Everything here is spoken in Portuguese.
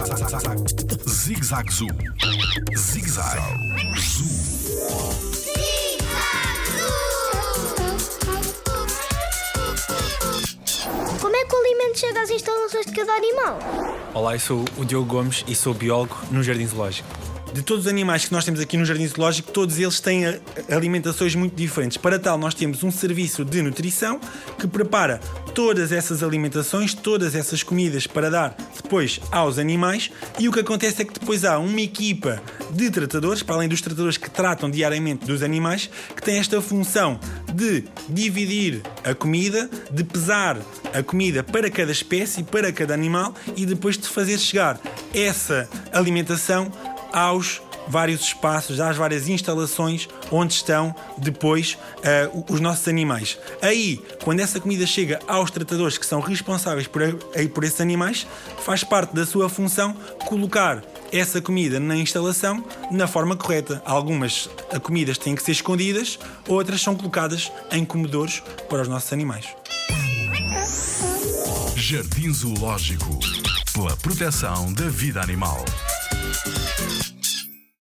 Zig Zag Zoo. Zig Zag Zoo. Como é que o alimento chega às instalações de cada animal? Olá, eu sou o Diogo Gomes e sou biólogo no Jardim Zoológico. De todos os animais que nós temos aqui no Jardim Zoológico, todos eles têm a- alimentações muito diferentes. Para tal, nós temos um serviço de nutrição que prepara todas essas alimentações, todas essas comidas para dar depois aos animais. E o que acontece é que depois há uma equipa de tratadores, para além dos tratadores que tratam diariamente dos animais, que tem esta função de dividir a comida, de pesar a comida para cada espécie, para cada animal e depois de fazer chegar essa alimentação aos vários espaços, às várias instalações onde estão depois eh, os nossos animais. Aí, quando essa comida chega aos tratadores que são responsáveis por, eh, por esses animais, faz parte da sua função colocar essa comida na instalação na forma correta. Algumas eh, comidas têm que ser escondidas, outras são colocadas em comedores para os nossos animais. Jardim Zoológico. Pela proteção da vida animal.